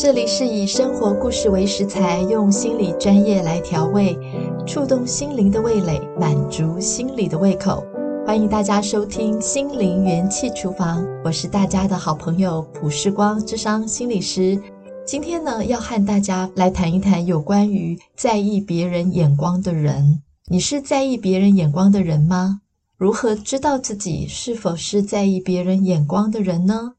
这里是以生活故事为食材，用心理专业来调味，触动心灵的味蕾，满足心理的胃口。欢迎大家收听《心灵元气厨房》，我是大家的好朋友普世光，智商心理师。今天呢，要和大家来谈一谈有关于在意别人眼光的人。你是在意别人眼光的人吗？如何知道自己是否是在意别人眼光的人呢？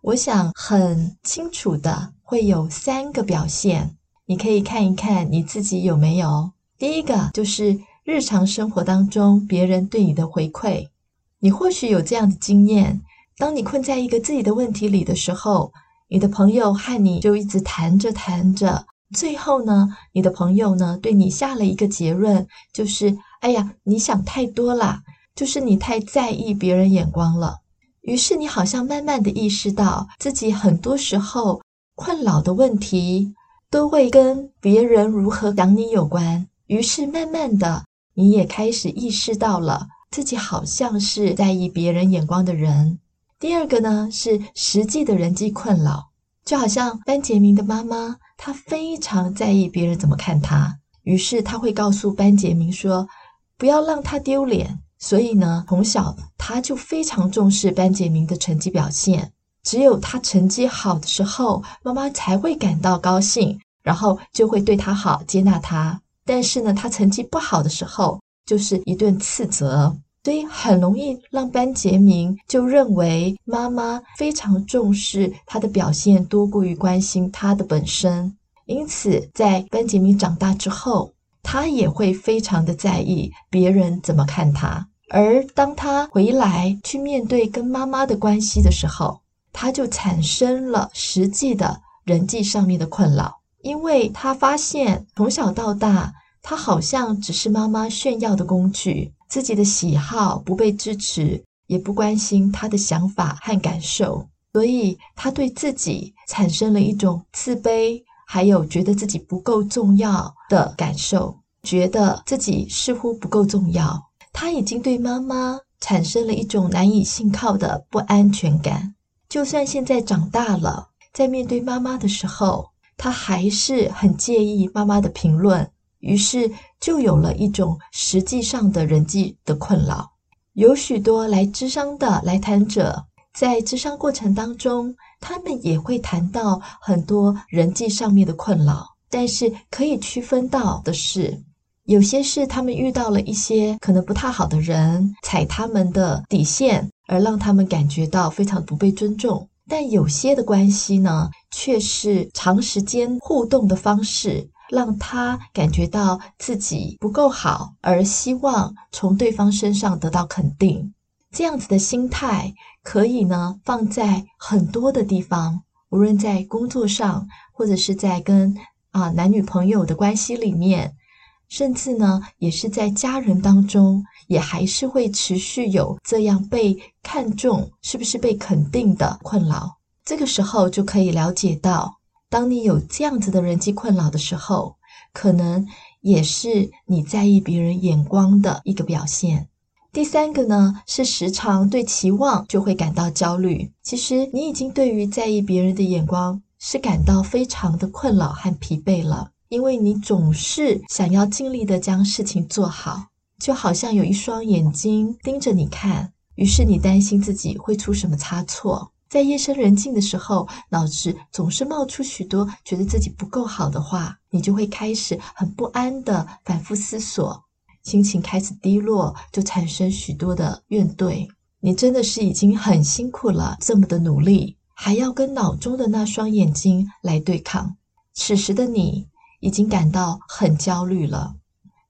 我想很清楚的。会有三个表现，你可以看一看你自己有没有。第一个就是日常生活当中别人对你的回馈，你或许有这样的经验：当你困在一个自己的问题里的时候，你的朋友和你就一直谈着谈着，最后呢，你的朋友呢对你下了一个结论，就是“哎呀，你想太多了，就是你太在意别人眼光了”。于是你好像慢慢的意识到自己很多时候。困扰的问题都会跟别人如何讲你有关，于是慢慢的，你也开始意识到了自己好像是在意别人眼光的人。第二个呢，是实际的人际困扰，就好像班杰明的妈妈，她非常在意别人怎么看她，于是她会告诉班杰明说，不要让他丢脸。所以呢，从小他就非常重视班杰明的成绩表现。只有他成绩好的时候，妈妈才会感到高兴，然后就会对他好，接纳他。但是呢，他成绩不好的时候，就是一顿斥责，所以很容易让班杰明就认为妈妈非常重视他的表现，多过于关心他的本身。因此，在班杰明长大之后，他也会非常的在意别人怎么看他。而当他回来去面对跟妈妈的关系的时候，他就产生了实际的人际上面的困扰，因为他发现从小到大，他好像只是妈妈炫耀的工具，自己的喜好不被支持，也不关心他的想法和感受，所以他对自己产生了一种自卑，还有觉得自己不够重要的感受，觉得自己似乎不够重要，他已经对妈妈产生了一种难以信靠的不安全感。就算现在长大了，在面对妈妈的时候，他还是很介意妈妈的评论，于是就有了一种实际上的人际的困扰。有许多来咨商的来谈者，在咨商过程当中，他们也会谈到很多人际上面的困扰，但是可以区分到的是，有些是他们遇到了一些可能不太好的人，踩他们的底线。而让他们感觉到非常不被尊重，但有些的关系呢，却是长时间互动的方式，让他感觉到自己不够好，而希望从对方身上得到肯定。这样子的心态可以呢，放在很多的地方，无论在工作上，或者是在跟啊男女朋友的关系里面。甚至呢，也是在家人当中，也还是会持续有这样被看重，是不是被肯定的困扰。这个时候就可以了解到，当你有这样子的人际困扰的时候，可能也是你在意别人眼光的一个表现。第三个呢，是时常对期望就会感到焦虑。其实你已经对于在意别人的眼光是感到非常的困扰和疲惫了。因为你总是想要尽力的将事情做好，就好像有一双眼睛盯着你看，于是你担心自己会出什么差错。在夜深人静的时候，脑子总是冒出许多觉得自己不够好的话，你就会开始很不安的反复思索，心情开始低落，就产生许多的怨怼。你真的是已经很辛苦了，这么的努力，还要跟脑中的那双眼睛来对抗。此时的你，已经感到很焦虑了。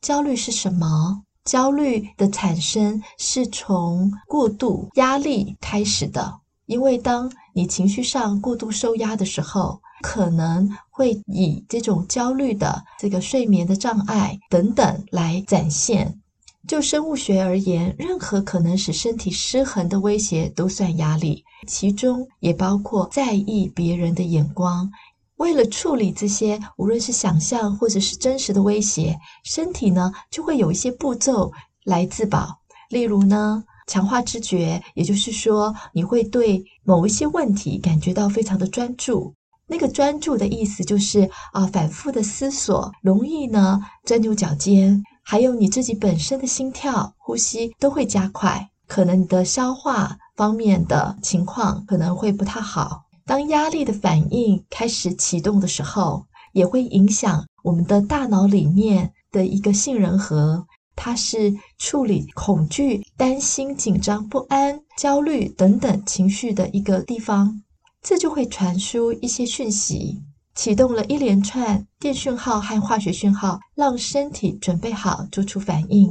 焦虑是什么？焦虑的产生是从过度压力开始的。因为当你情绪上过度受压的时候，可能会以这种焦虑的这个睡眠的障碍等等来展现。就生物学而言，任何可能使身体失衡的威胁都算压力，其中也包括在意别人的眼光。为了处理这些，无论是想象或者是真实的威胁，身体呢就会有一些步骤来自保。例如呢，强化知觉，也就是说，你会对某一些问题感觉到非常的专注，那个专注的意思就是啊，反复的思索，容易呢钻牛角尖，还有你自己本身的心跳、呼吸都会加快，可能你的消化方面的情况可能会不太好。当压力的反应开始启动的时候，也会影响我们的大脑里面的一个杏仁核，它是处理恐惧、担心、紧张、不安、焦虑等等情绪的一个地方。这就会传输一些讯息，启动了一连串电讯号和化学讯号，让身体准备好做出反应。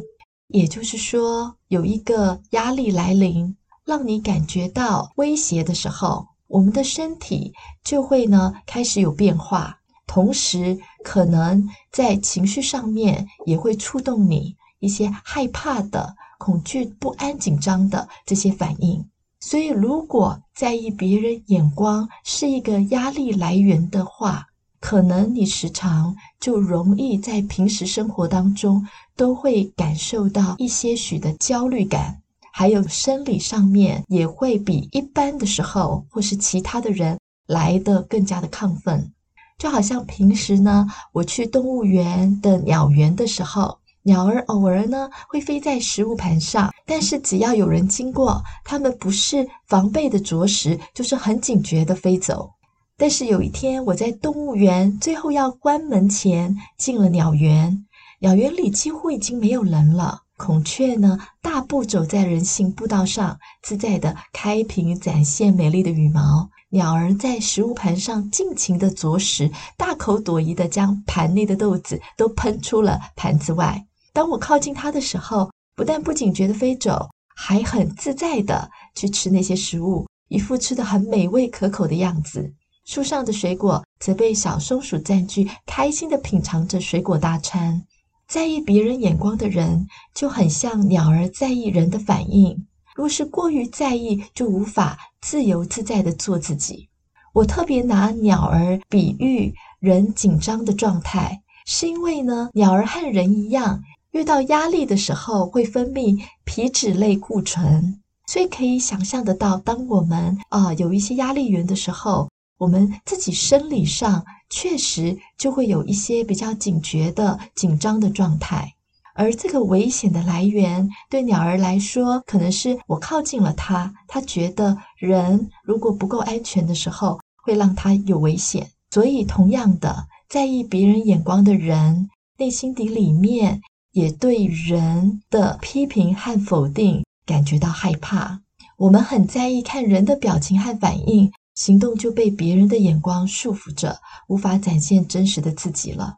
也就是说，有一个压力来临，让你感觉到威胁的时候，我们的身体就会呢开始有变化，同时可能在情绪上面也会触动你一些害怕的、恐惧、不安、紧张的这些反应。所以，如果在意别人眼光是一个压力来源的话，可能你时常就容易在平时生活当中都会感受到一些许的焦虑感，还有生理上面也会比一般的时候或是其他的人来得更加的亢奋。就好像平时呢，我去动物园的鸟园的时候。鸟儿偶尔呢会飞在食物盘上，但是只要有人经过，它们不是防备的啄食，就是很警觉的飞走。但是有一天，我在动物园最后要关门前进了鸟园，鸟园里几乎已经没有人了。孔雀呢大步走在人行步道上，自在地开屏展现美丽的羽毛。鸟儿在食物盘上尽情地啄食，大口朵颐地将盘内的豆子都喷出了盘子外。当我靠近它的时候，不但不警觉地飞走，还很自在地去吃那些食物，一副吃得很美味可口的样子。树上的水果则被小松鼠占据，开心地品尝着水果大餐。在意别人眼光的人，就很像鸟儿在意人的反应。若是过于在意，就无法自由自在地做自己。我特别拿鸟儿比喻人紧张的状态，是因为呢，鸟儿和人一样。遇到压力的时候，会分泌皮质类固醇，所以可以想象得到，当我们啊、有一些压力源的时候，我们自己生理上确实就会有一些比较警觉的紧张的状态。而这个危险的来源，对鸟儿来说，可能是我靠近了它，它觉得人如果不够安全的时候，会让它有危险。所以，同样的，在意别人眼光的人，内心底里面。也对人的批评和否定感觉到害怕。我们很在意看人的表情和反应，行动就被别人的眼光束缚着，无法展现真实的自己了。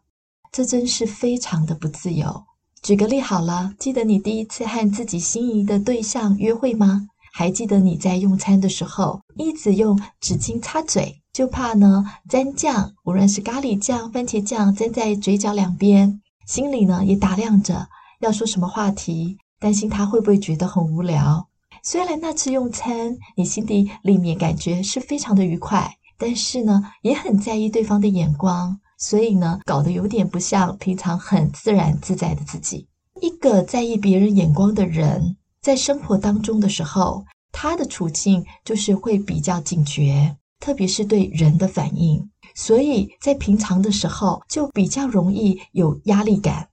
这真是非常的不自由。举个例好了，记得你第一次和自己心仪的对象约会吗？还记得你在用餐的时候一直用纸巾擦嘴，就怕呢沾酱，无论是咖喱酱、番茄酱，沾在嘴角两边。心里呢也打量着要说什么话题，担心他会不会觉得很无聊。虽然那次用餐你心底里面感觉是非常的愉快，但是呢也很在意对方的眼光，所以呢搞得有点不像平常很自然自在的自己。一个在意别人眼光的人，在生活当中的时候，他的处境就是会比较警觉，特别是对人的反应。所以在平常的时候就比较容易有压力感。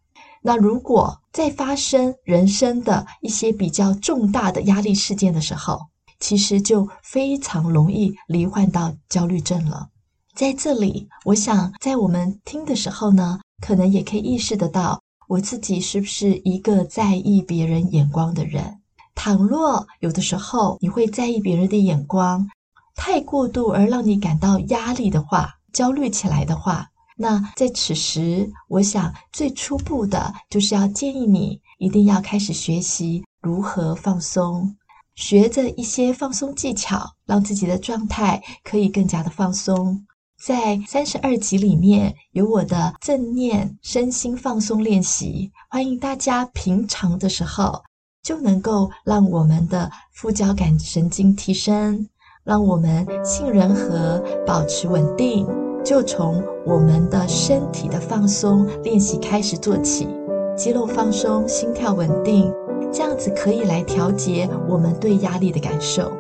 那如果在发生人生的一些比较重大的压力事件的时候，其实就非常容易罹患到焦虑症了。在这里，我想在我们听的时候呢，可能也可以意识得到，我自己是不是一个在意别人眼光的人？倘若有的时候你会在意别人的眼光，太过度而让你感到压力的话，焦虑起来的话，那在此时，我想最初步的就是要建议你一定要开始学习如何放松，学着一些放松技巧，让自己的状态可以更加的放松。在三十二集里面有我的正念身心放松练习，欢迎大家平常的时候就能够让我们的副交感神经提升，让我们杏仁核保持稳定。就从我们的身体的放松练习开始做起，肌肉放松，心跳稳定，这样子可以来调节我们对压力的感受，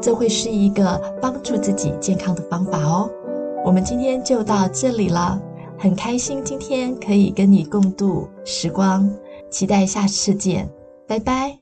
这会是一个帮助自己健康的方法哦。我们今天就到这里了，很开心今天可以跟你共度时光，期待下次见，拜拜。